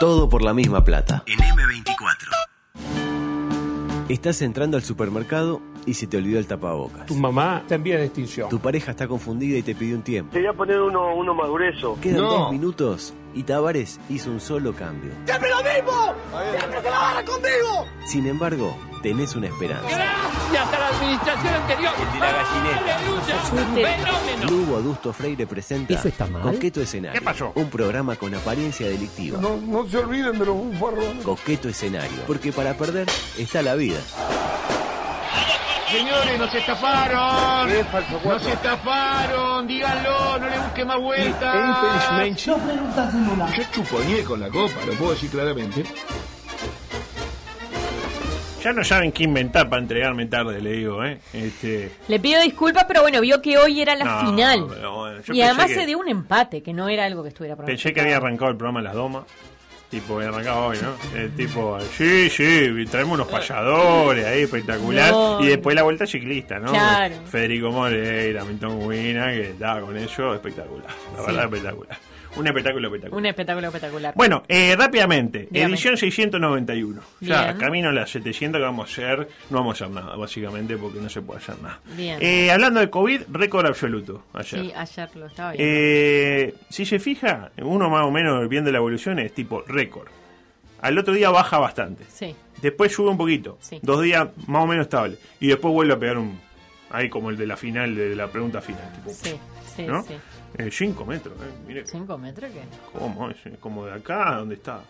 Todo por la misma plata. En M24. Estás entrando al supermercado y se te olvidó el tapabocas. Tu mamá te envía de extinción. Tu pareja está confundida y te pidió un tiempo. Te voy a poner uno, uno más grueso. Quedan dos minutos y Tavares hizo un solo cambio. ¡Siempre lo mismo! ¡Siempre se la barra conmigo! Sin embargo, tenés una esperanza. ¡Gracias a la administración anterior! El de la gallineta. ¡Aleluya! ¡Fenómeno! Lugo Adusto Freire presenta ¿Eso está mal? Coqueto Escenario. ¿Qué pasó? Un programa con apariencia delictiva. No, no se olviden de los bufarrones. Coqueto Escenario. Porque para perder está la vida. Señores, nos estafaron. Nos estafaron. Díganlo, no le busque más vueltas. Yo chuponé con la copa, lo puedo decir claramente. Ya no saben qué inventar para entregarme tarde, le digo, ¿eh? Este, Le pido disculpas, pero bueno, vio que hoy era la no, final. bueno, Y además que- se dio un empate, que no era algo que estuviera programado. Pensé que había arrancado el programa las domas. Tipo, había arrancado hoy, ¿no? El tipo, sí, sí, traemos unos payadores ahí, espectacular. No. Y después la vuelta ciclista, ¿no? Claro. Federico Moreira, Milton Guina, que estaba con eso, espectacular. La Sí. verdad, espectacular. Un espectáculo espectacular. Un espectáculo espectacular. Bueno, eh, rápidamente, Dígame. edición 691. Ya, Bien. camino a las 700 que vamos a hacer, no vamos a hacer nada, básicamente, porque no se puede hacer nada. Bien. Eh, hablando de COVID, récord absoluto ayer. Sí, ayer lo estaba viendo. Eh, si se fija, uno más o menos viendo la evolución es tipo récord. Al otro día baja bastante. Sí. Después sube un poquito. Sí. Dos días más o menos estable. Y después vuelve a pegar un. Ahí como el de la final, de la pregunta final. Tipo, Sí, sí, ¿no? sí. Eh, cinco metros, eh, mire. ¿Cinco metros qué? ¿Cómo? Es como de acá, ¿dónde está?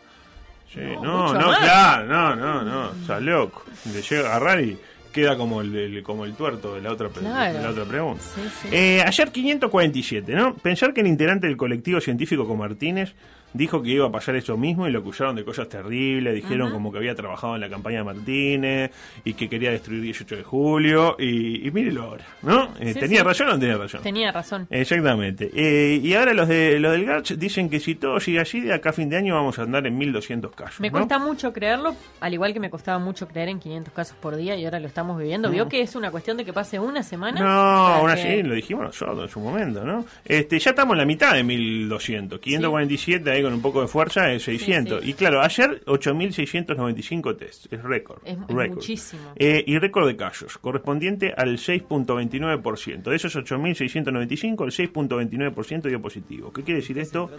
Sí, No, no, no, claro, no, no, no. Está loco. Le llega a agarrar y queda como el, el- como el tuerto de la otra, Claro. de la otra pregunta. Sí, sí. Eh, ayer 547, ¿no? Pensar que el integrante del colectivo científico con Martínez dijo que iba a pasar eso mismo y lo acusaron de cosas terribles, dijeron como que había trabajado en la campaña de Martínez y que quería destruir 18 de julio y, y mírelo ahora, ¿no? Eh, Sí, ¿Tenía sí. razón o no tenía razón? Tenía razón. Exactamente. Eh, y ahora los de los del Garch dicen que si todo sigue así, de acá a fin de año vamos a andar en 1200 casos. Me ¿no? cuesta mucho creerlo, al igual que me costaba mucho creer en 500 casos por día y ahora lo estamos viviendo. ¿Vio que es una cuestión de que pase una semana? No, aún que- lo dijimos nosotros en su momento, ¿no? Este, ya estamos en la mitad de 1200, 547 ahí con un poco de fuerza es 600. Sí, sí. Y claro, ayer 8695 test, es récord. Es- es récord. muchísimo. Eh, y récord de casos, correspondiente al 6.29%. De esos 8695, el 6.29% dio positivo. ¿Qué quiere decir esto?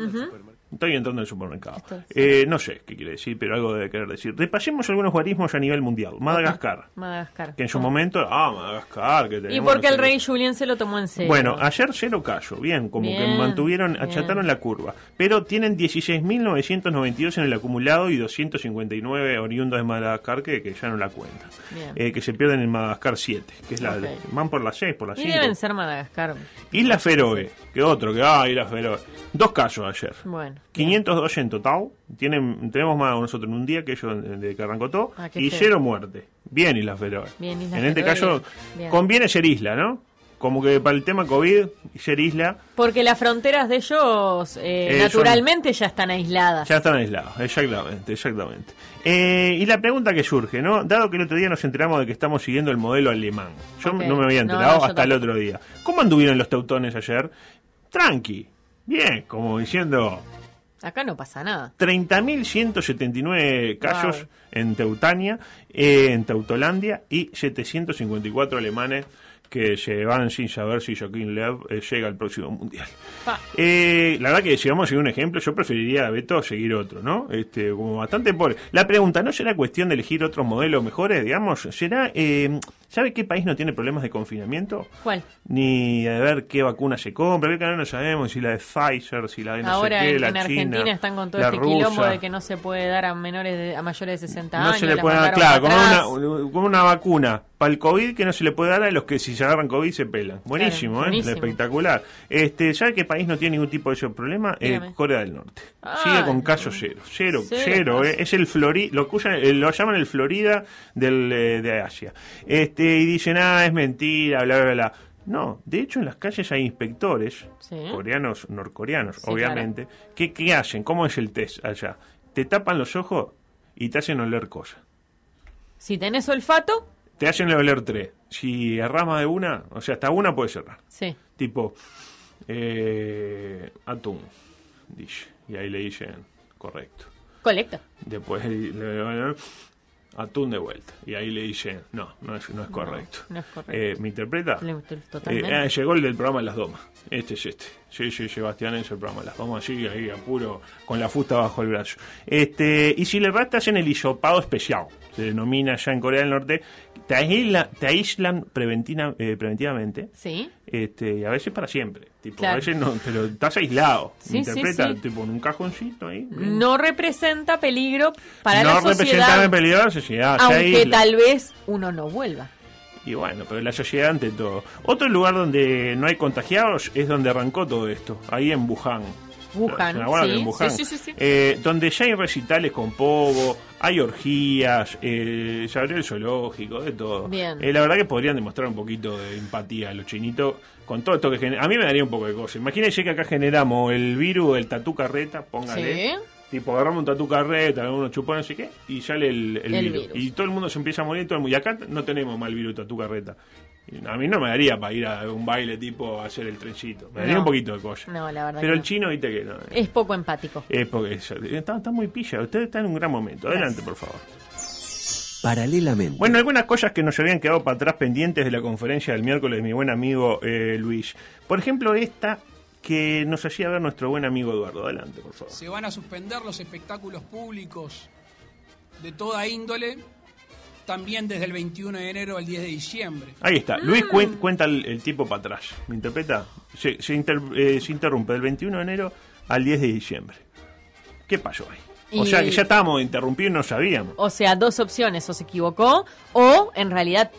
Estoy entrando al supermercado. Esto- Eh, no sé qué quiere decir, pero algo debe querer decir. Repasemos algunos guarismos a nivel mundial. Madagascar. Madagascar. Que en su momento, ah, Madagascar, que Y porque el rey Julien se lo tomó en serio. bueno, ayer cero casos, bien, como que mantuvieron, bien. achataron la curva, pero tienen 16.992 en el acumulado y 259 oriundos de Madagascar que, que ya no la cuentan. Eh, que se pierden en Madagascar 7, que es la, Ok. van por las 6, por las y 5. deben ser Madagascar. Isla Feroe, que otro, que ah, Isla Feroe. Dos casos ayer. Bueno. 502 en total, tienen, tenemos más nosotros en un día que ellos de todo, Ah, y cero muerte. Bien Isla Feroe. Bien, Isla en este caso, bien, conviene ser isla, ¿no? Como que para el tema COVID, ser isla, Porque las fronteras de ellos eh, Eh, son- naturalmente ya están aisladas. ya están aislados, exactamente, exactamente. Eh, y la pregunta que surge, ¿no? Dado que el otro día nos enteramos de que estamos siguiendo el modelo alemán, yo no me había No, enterado hasta el otro día. ¿Cómo anduvieron los teutones ayer? Tranqui, bien, como diciendo Acá no pasa nada. 30.179 casos Wow. en Teutania, eh, en Teutolandia y 754 alemanes que se van sin saber si Joaquín Lev eh, llega al próximo mundial. Eh, la verdad que si vamos a seguir un ejemplo, yo preferiría a Beto seguir otro, ¿no? Este, como bastante pobre. La pregunta, ¿no será cuestión de elegir otros modelos mejores, digamos? ¿Será, eh, ¿sabe qué país no tiene problemas de confinamiento? ¿Cuál? Ni de ver qué vacuna se compra, que no sabemos si la de Pfizer, si la de no Ahora sé qué, en, la China, Argentina están con todo este quilombo rusa. de que no se puede dar a menores de- a mayores de 60 no años. se le puede dar, claro, como una, como una vacuna para el COVID que no se le puede dar a los que si se agarran COVID se pelan. Buenísimo, Claro, ¿eh? Espectacular. Este, ¿Sabe qué país no tiene ningún tipo de ese problema? Eh. Corea del Norte. Ah, Sigue con no. casos cero. Cero, Cero eh. Es el Flori, lo, eh, lo llaman el Florida del, de Asia. Este, y dicen, ah, es mentira, bla, bla, bla. No, de hecho en las calles hay inspectores, Sí. coreanos, norcoreanos, Sí, obviamente, que ¿qué hacen? ¿Cómo es el test allá? Te tapan los ojos y te hacen oler cosas. Si tenés olfato, Te hacen oler tres. Si erras más de una, o sea, hasta una puedes cerrar. sí. Tipo, eh, atún, dice. Y ahí le dicen, correcto. Colecta. Después le- le- atún de vuelta. Y ahí le dice, no, no es, no es correcto. no es correcto. Eh, ¿Me interpreta? Eh, ah, llegó el del programa Las Domas. Este es este. Sí, sí, Sebastián es el programa Las Domas. Así, ahí apuro, con la fusta bajo el brazo. Este, y si le rastas en el hisopado especial, se denomina ya en Corea del Norte, te, aísla- te aíslan preventina- eh, preventivamente. Sí. Este, y a veces para siempre. Tipo, Claro. a veces no, pero estás aislado. Sí, ¿Me sí, interpreta? sí. Tipo, en un cajoncito ahí. No representa peligro para no la representa sociedad, en peligro a la sociedad. aunque tal vez uno no vuelva. Y bueno, pero la sociedad ante todo. Otro lugar donde no hay contagiados es donde arrancó todo esto, ahí en Wuhan. Wuhan, ¿Se acuerdan sí, de Wuhan? sí, sí, sí, sí. Eh, donde ya hay recitales con pogo, hay orgías, eh, se abrió el zoológico, de todo. Bien. Eh, la verdad que podrían demostrar un poquito de empatía a los chinitos con todo esto que genera. A mí me daría un poco de cosa. Imagínense que acá generamos el virus del tatú carreta, póngale. Sí. Tipo, agarramos un tatu carreta, unos chupones, no sé qué, y sale el, el El virus. virus. Y todo el mundo se empieza a morir, todo el mundo. Y acá no tenemos mal virus tatu carreta. A mí no me daría para ir a un baile tipo a hacer el trencito. Me daría No. un poquito de cosa. No, la verdad Pero que el no. chino, viste que no. Es poco empático. Es porque es- está, está muy pilla. Usted está en un gran momento. Adelante, por favor. Paralelamente. Bueno, algunas cosas que nos habían quedado para atrás pendientes de la conferencia del miércoles de mi buen amigo eh, Luis. Por ejemplo, esta que nos hacía ver nuestro buen amigo Eduardo. Adelante, por favor. Se van a suspender los espectáculos públicos de toda índole, también desde el 21 de enero al 10 de diciembre. Ahí está. Luis cuen- cuenta el, el tipo para atrás. ¿Me interpreta? Se, se, inter- eh, se interrumpe del 21 de enero al 10 de diciembre. ¿Qué pasó ahí? O Y- sea que ya estábamos interrumpidos y no sabíamos. O sea, dos opciones, o se equivocó, o en realidad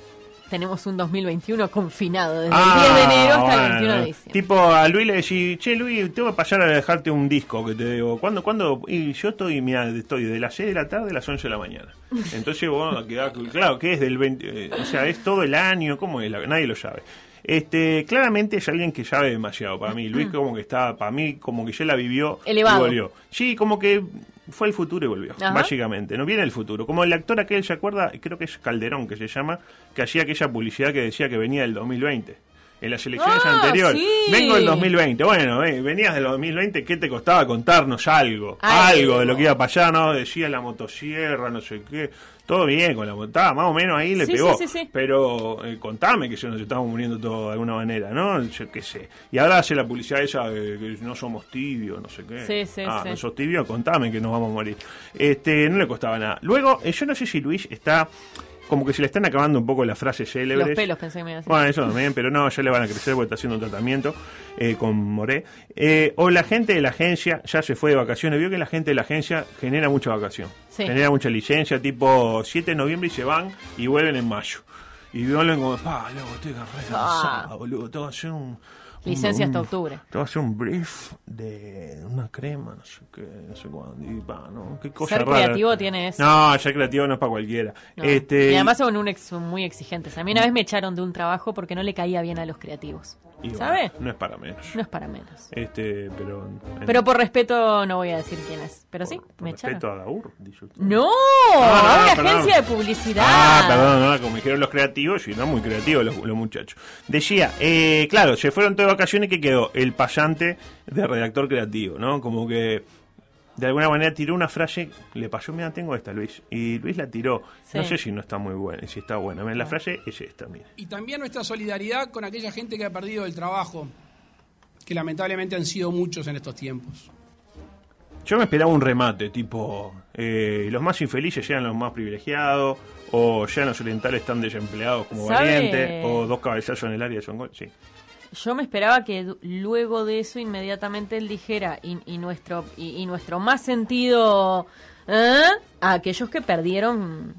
tenemos un 2021 confinado desde el 10 de enero hasta el Ah, bueno. 21 de diciembre. Tipo, a Luis le decís, che, Luis, te voy a pasar a dejarte un disco que te debo. ¿Cuándo? ¿Cuándo? Y yo estoy, mira, estoy de las 6 de la tarde a las 11 de la mañana. Entonces vos quedás, claro, que es del 20, eh, o sea, es todo el año, ¿cómo es? La- Nadie lo sabe. Este, claramente es alguien que sabe demasiado para mí. Luis como que está, para mí, como que ya la vivió Elevado. y volvió. Sí, como que fue el futuro y volvió, Ajá. básicamente. No viene el futuro. Como el actor aquel, ¿se acuerda? Creo que es Calderón, que se llama, que hacía aquella publicidad que decía que venía del 2020. En las elecciones Ah, anteriores. sí. Vengo del 2020. Bueno, eh, venías del 2020, ¿qué te costaba contarnos algo? Algo, Algo. de lo que iba a pasar, ¿no? Decía la motosierra, no sé qué. Todo bien con la motada, más o menos ahí le Sí, pegó. sí, sí, sí. Pero eh, contame que se nos estamos muriendo todos de alguna manera, ¿no? Yo qué sé. Y ahora hace la publicidad esa de que no somos tibios, no sé qué. Sí, sí, ah, sí. no sos tibio, contame que nos vamos a morir. Este, no le costaba nada. Luego, eh, yo no sé si Luis está como que se le están acabando un poco las frases célebres. Los pelos, pensé que me iba a decir. Bueno, eso también, pero no, ya le van a crecer porque está haciendo un tratamiento eh, con Moré. Eh, o la gente de la agencia ya se fue de vacaciones. Vio que la gente de la agencia genera mucha vacación. Sí. Genera mucha licencia, tipo 7 de noviembre y se van y vuelven en mayo. Y vuelven como, pa, loco, estoy cansado, Ah. boludo. Tengo que hacer un. Licencia hasta octubre. Tengo que hacer un brief de una crema, no sé qué, no sé cuándo. Y pa, ¿no? Qué cosa Ser rara. creativo tiene eso. No, ser creativo no es para cualquiera. No. Este, y además son un ex- son muy exigentes. A mí una vez me echaron de un trabajo porque no le caía bien a los creativos. Y bueno, ¿Sabe? no es para menos. No es para menos. Este, pero. Pero por respeto no voy a decir quién es. Pero sí, por me echaron. respeto a Daur, dice usted. ¡No! Ah, a una perdón. agencia de publicidad. Ah, perdón, no, como dijeron los creativos, y no muy creativos los, los muchachos. Decía, eh, claro, se fueron todas vacaciones que quedó el pasante de redactor creativo, ¿no? Como que de alguna manera tiró una frase, le pasó, mira, tengo esta, Luis, y Luis la tiró. No sé si no está muy buena, si está buena. Mira, La frase es esta, mira. Y también nuestra solidaridad con aquella gente que ha perdido el trabajo, que lamentablemente han sido muchos en estos tiempos. Yo me esperaba un remate, tipo, eh, los más infelices llegan los más privilegiados, o ya los orientales están desempleados como ¿Sabe? valiente, o dos cabezazos en el área son gol. Sí. Yo me esperaba que luego de eso inmediatamente él dijera y, y nuestro y, y nuestro más sentido ¿eh? a aquellos que perdieron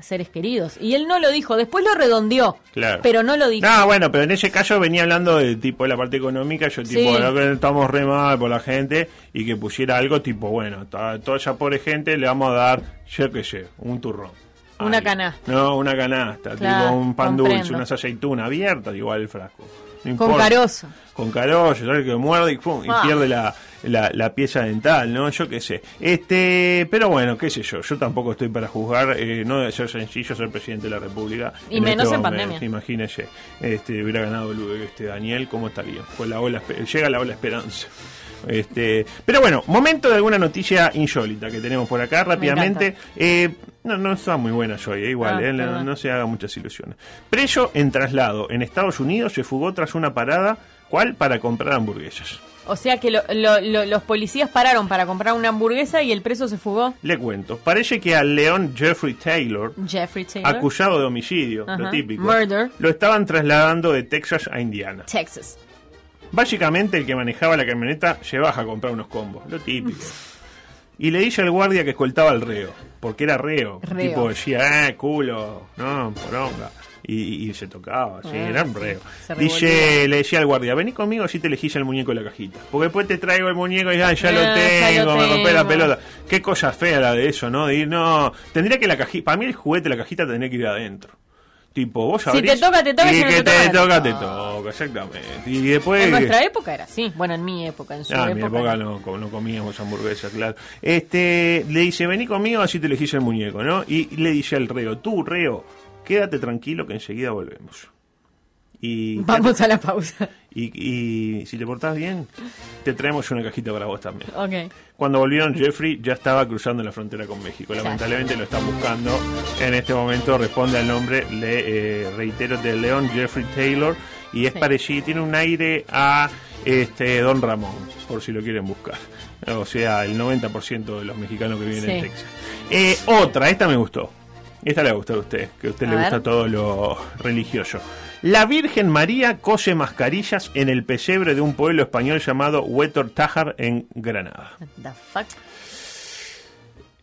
seres queridos y él no lo dijo después lo redondeó Claro. pero no lo dijo No, bueno, pero en ese caso venía hablando de tipo de la parte económica, yo tipo, Sí. "No, que estamos re mal por la gente y que pusiera algo tipo, bueno, a toda esa pobre gente le vamos a dar, yo qué sé, un turrón. Una canasta. No, una canasta, Claro, tipo un pan comprendo. dulce, unas aceitunas abiertas, igual el frasco. No con carozo Con carozo, ¿sabes? Que muerde y, pum, y Ah. pierde la, la, la pieza dental, ¿no? Yo qué sé. Este, pero bueno, qué sé yo. Yo tampoco estoy para juzgar. eh, no debe ser sencillo ser presidente de la República. Y menos este en momento, pandemia. Imagínese. Este, hubiera ganado este Daniel, ¿cómo estaría? Pues la ola, llega la ola esperanza. Este, pero bueno, momento de alguna noticia insólita que tenemos por acá rápidamente. Eh, no, no está muy buena hoy, eh, igual, Ah, eh, no, se haga muchas ilusiones. Preso en traslado en Estados Unidos se fugó tras una parada, ¿cuál? Para comprar hamburguesas. O sea que lo- lo- lo- los policías pararon para comprar una hamburguesa y el preso se fugó. Le cuento, parece que al león Jeffrey Taylor, Jeffrey Taylor. acusado de homicidio, lo típico, Murder. lo estaban trasladando de Texas a Indiana. Texas. Básicamente el que manejaba la camioneta se baja a comprar unos combos, lo típico. Y le dice al guardia que escoltaba al reo, porque era reo. Reo. tipo decía, eh, culo, no, poronga. Y, y se tocaba, sí, Ah, era un reo. Dice, le decía al guardia, vení conmigo así te elegís el muñeco de la cajita. Porque después te traigo el muñeco y ah, ya, lo Ah, tengo, me rompe la pelota. Qué cosa fea la de eso, ¿no? De ir, no, tendría que la cajita, para mí el juguete, la cajita tendría que ir adentro. Tipo, vos Si abrís te toca, te toca, y si no que te toca, te toca, te toca. toca, exactamente. Y después... En nuestra época era así. Bueno, en mi época, en su Ah, en mi época. época no, no comíamos hamburguesas, claro. Este, le dice, vení conmigo, así te elegís el muñeco, ¿no? Y le dice al reo, tú, reo, quédate tranquilo que enseguida volvemos. Y, Vamos a la pausa. Y, y si te portás bien, te traemos una cajita para vos también. Cuando volvieron, Jeffrey ya estaba cruzando la frontera con México. Lamentablemente lo están buscando. En este momento responde al nombre, le eh, reitero, de León Jeffrey Taylor. Y es Sí. parecido, tiene un aire a este Don Ramón, por si lo quieren buscar. O sea, el 90% de los mexicanos que viven en. Texas. Eh, otra, esta me gustó. Esta le gusta a usted, que a usted A le ver. gusta todo lo religioso. La Virgen María cose mascarillas en el pesebre de un pueblo español llamado Huétor Tájar en Granada. The fuck.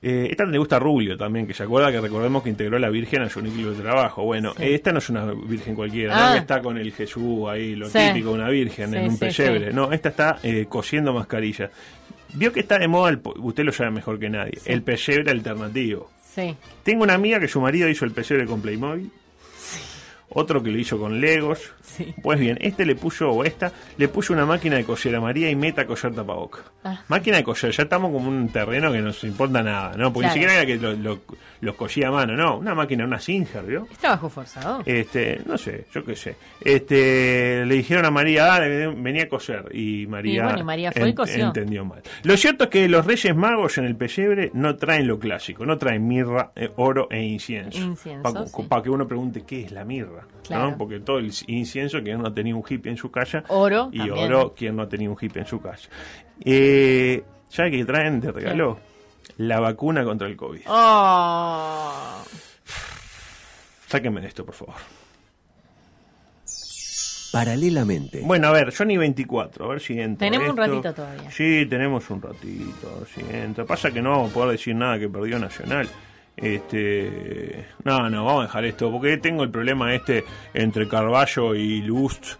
Eh, esta le gusta a Rubio también, que se acuerda que recordemos que integró a la Virgen a su núcleo de trabajo. Bueno, Sí. esta no es una Virgen cualquiera, Ah. ¿no? Que está con el Jesús ahí, lo Sí. típico, una Virgen Sí, en un pesebre. No, esta está eh, cosiendo mascarillas. Vio que está de moda, el, usted lo sabe mejor que nadie, el pesebre alternativo. Sí. Tengo una amiga que su marido hizo el pesebre con Playmobil. Otro que lo hizo con Legos. Sí. Pues bien, este le puso, o esta, le puso una máquina de coser a María y meta a coser tapaboca. Ah. Máquina de coser, ya estamos como un terreno que no nos importa nada, ¿no? Porque Claro. ni siquiera era que lo- lo- los cosía a mano, no, una máquina, una Singer, ¿vio? Es trabajo forzado. Este, no sé, yo qué sé. Este, le dijeron a María, dale, venía a coser. Y María, Y bueno, y María fue y entendió mal. Lo cierto es que los Reyes Magos en el pesebre no traen lo clásico, no traen mirra, eh, oro e incienso. Incienso, Para sí. que uno pregunte qué es la mirra, Claro. ¿no? Porque todo el incienso, que no tenía un hippie en su casa. Oro Y también. oro, quien no tenía un hippie en su casa. Eh, ¿Sabe qué traen de regalo? La vacuna contra el COVID. Oh. Sáquenme de esto, por favor. Paralelamente. Bueno, a ver, Johnny 24, a ver si entra. Tenemos un ratito todavía. Sí, tenemos un ratito, a ver si entra. Pasa que no vamos a poder decir nada que perdió Nacional. Este, no, no, vamos a dejar esto, porque tengo el problema este entre Carballo y Lust,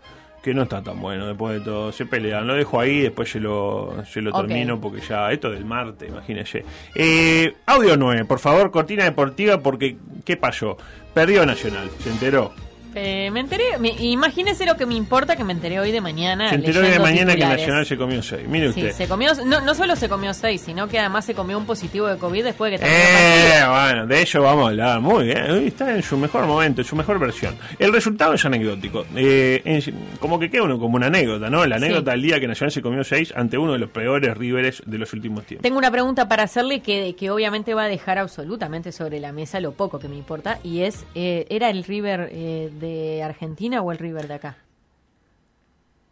que no está tan bueno después de todo. Se pelean, lo dejo ahí, después se lo, se lo termino, porque ya, esto del martes, imagínese. Eh, audio 9, por favor, cortina deportiva, porque, ¿qué pasó? Perdió Nacional, ¿se enteró? Eh, me enteré, me- imagínese lo que me importa que me enteré hoy de mañana. Se enteró hoy de mañana que titulares. Nacional se comió 6. Mire Sí, usted. se comió, no, no solo se comió seis, sino que además se comió un positivo de COVID después de que terminó Eh, bueno, de ello vamos a hablar. Muy bien, hoy está en su mejor momento, en su mejor versión. El resultado es anecdótico. Eh, como que queda uno como una anécdota, ¿no? La anécdota del día que Nacional se comió 6 ante uno de los peores Riveres de los últimos tiempos. Tengo una pregunta para hacerle que, que obviamente va a dejar absolutamente sobre la mesa lo poco que me importa y es, eh, ¿era el River eh, de Argentina o el River de acá?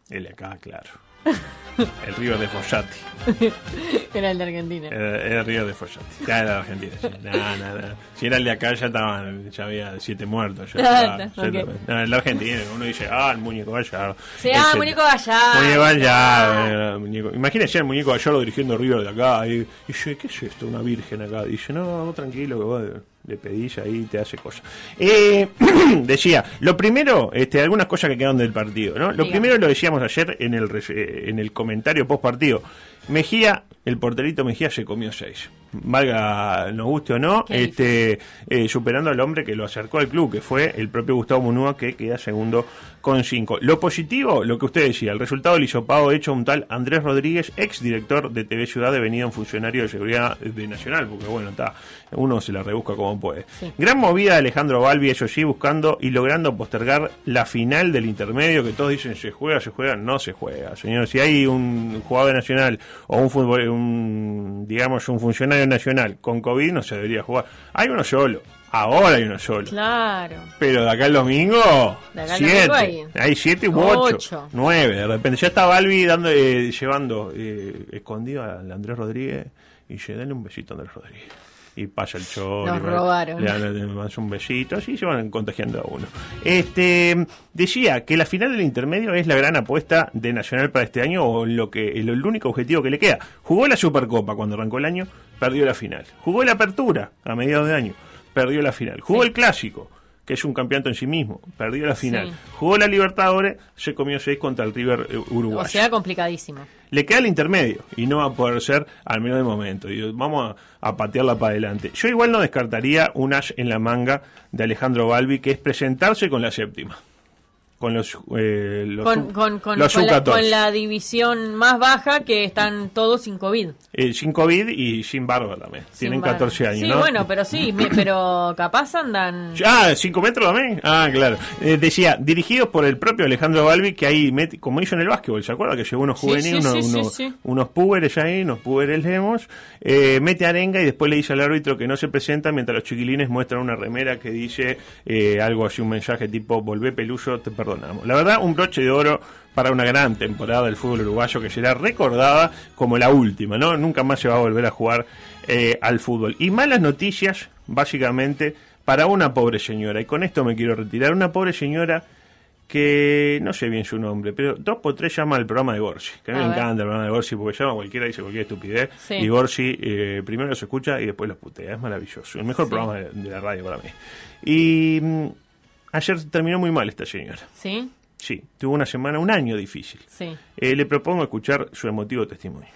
El de acá, claro. El River de Fossati. Era el de Argentina. Era, era el River de Fossati. Ya era de Argentina. No, no, no. Si era el de acá, ya estaban, ya había siete muertos. Ya estaba- ya ok. estaba- no, el de Argentina, uno dice, ah, el muñeco Gallardo. Sí, ah, el muñeco Gallardo. Muñeco Gallardo, muñeco. Imagínese el muñeco Gallardo dirigiendo River de acá. Y, y dice, ¿qué es esto? Una virgen acá. Dice, no, vos tranquilo, que vos le pedís ahí te hace cosas. Eh, decía, lo primero, este, algunas cosas que quedaron del partido, ¿no? Lo primero lo decíamos ayer en el, eh, en el comentario post partido. Mejía, el porterito Mejía se comió seis. Valga, nos guste o no, Qué este, eh, superando al hombre que lo acercó al club, que fue el propio Gustavo Munúa, que queda segundo con cinco. Lo positivo, lo que usted decía, el resultado del hisopado hecho a un tal Andrés Rodríguez, ex director de TV Ciudad, devenido un funcionario de seguridad de Nacional, porque bueno, está, uno se la rebusca como puede. Sí. Gran movida de Alejandro Balbi, eso sí, buscando y logrando postergar la final del intermedio, que todos dicen se juega, se juega, no se juega, señor. Si hay un jugador de nacional o un fútbol, un, digamos, un funcionario nacional con COVID, no se debería jugar. Hay uno solo, ahora hay uno solo. Claro. Pero de acá al domingo, De acá al siete. domingo hay- Hay siete u ocho, Ocho. nueve. De repente ya está Balbi dando, eh, llevando eh, escondido al Andrés Rodríguez y dale un besito a Andrés Rodríguez. Y pasa el cholo. Nos robaron. Le dan le dan un besito, así se van contagiando a uno. Este decía que la final del intermedio es la gran apuesta de Nacional para este año o lo que el, el único objetivo que le queda. Jugó la Supercopa cuando arrancó el año, perdió la final. Jugó la Apertura a mediados de año, perdió la final. Jugó Sí. el Clásico, que es un campeonato en sí mismo, perdió la final. Sí. Jugó la Libertadores, se comió seis contra el River eh, Uruguay. O sea, complicadísimo. Le queda el intermedio y no va a poder ser al menos de momento. Y vamos a, a patearla para adelante. Yo igual no descartaría un as en la manga de Alejandro Balbi, que es presentarse con la séptima. Con los, eh, los, Con, sub- con, con, los con la, sub-14. con la división más baja que están todos sin COVID. Eh, sin COVID y sin barba también. Tienen Sin bar- 14 años, Sí, ¿no? bueno, pero sí, me- pero capaz andan... Ah, 5 metros también. Ah, claro. Eh, decía, dirigidos por el propio Alejandro Balbi, que ahí, mete, como hizo en el básquetbol, ¿se acuerda? Que llevó unos juveniles, sí, unos, sí, púberes ahí, unos púberes lemos, eh, mete arenga y después le dice al árbitro que no se presenta mientras los chiquilines muestran una remera que dice eh, algo así, un mensaje tipo, volvé peluso, te La verdad, un broche de oro para una gran temporada del fútbol uruguayo que será recordada como la última, ¿no? Nunca más se va a volver a jugar eh, al fútbol. Y malas noticias, básicamente, para una pobre señora. Y con esto me quiero retirar. Una pobre señora que no sé bien su nombre, pero dos por tres llama al programa de Gorsi. Que a mí A me ver. encanta el programa de Gorsi porque llama a cualquiera, dice cualquier estupidez. Sí. Y Gorsi eh, primero los escucha y después los putea. Es maravilloso. El mejor Sí. programa de, de la radio para mí. Y mm, ayer terminó muy mal esta señora. ¿Sí? Sí, tuvo una semana, un año difícil. Sí. Eh, le propongo escuchar su emotivo testimonio.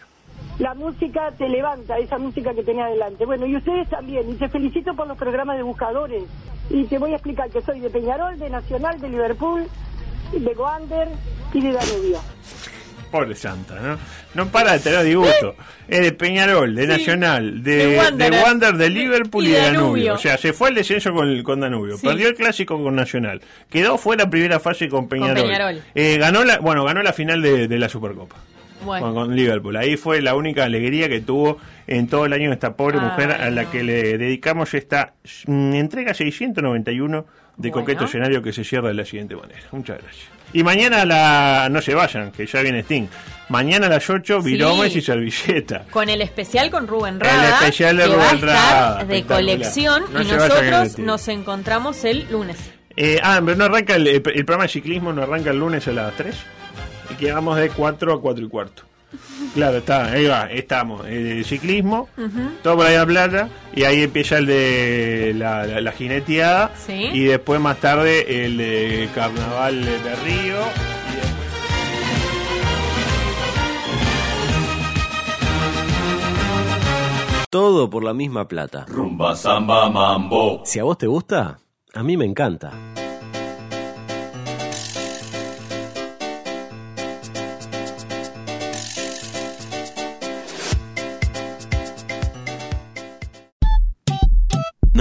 La música te levanta, esa música que tenía adelante. Bueno, y ustedes también, y te felicito por los programas de buscadores. Y te voy a explicar que soy de Peñarol, de Nacional, de Liverpool, de Wander y de Danubio. Pobre Santa, ¿no? No para de tener disgusto. Es de Peñarol, de Sí. Nacional, de, De de Wanderers. Wander, de Liverpool y, Y de Danubio. Danubio. O sea, se fue al descenso con, con Danubio. Sí. Perdió el clásico con Nacional. Quedó fuera primera fase con Peñarol. Peñarol. Eh, ganó la, bueno, ganó la final de, de la Supercopa. Bueno. Con, con Liverpool. Ahí fue la única alegría que tuvo en todo el año esta pobre Ay, mujer a la que le dedicamos esta mm, entrega 691 de Bueno. Coqueto Escenario que se cierra de la siguiente manera. Muchas gracias. Y mañana a la... no se vayan, que ya viene Sting. Mañana a las 8, Sí. Viromes y Servilleta. Con el especial con Rubén Rada. El especial de que va a Rubén estar Rada, de colección No y nosotros nos encontramos el lunes. Eh, ah, pero no arranca el, el programa de ciclismo, no arranca el lunes a las 3. Quedamos de 4 a 4 y cuarto. Claro, está, ahí va, estamos. El ciclismo, todo por ahí a plata, y ahí empieza el de la, la, la jineteada, Sí. y después más tarde el de carnaval de Río. y después- Todo por la misma plata. Rumba, samba, mambo. Si a vos te gusta, a mí me encanta.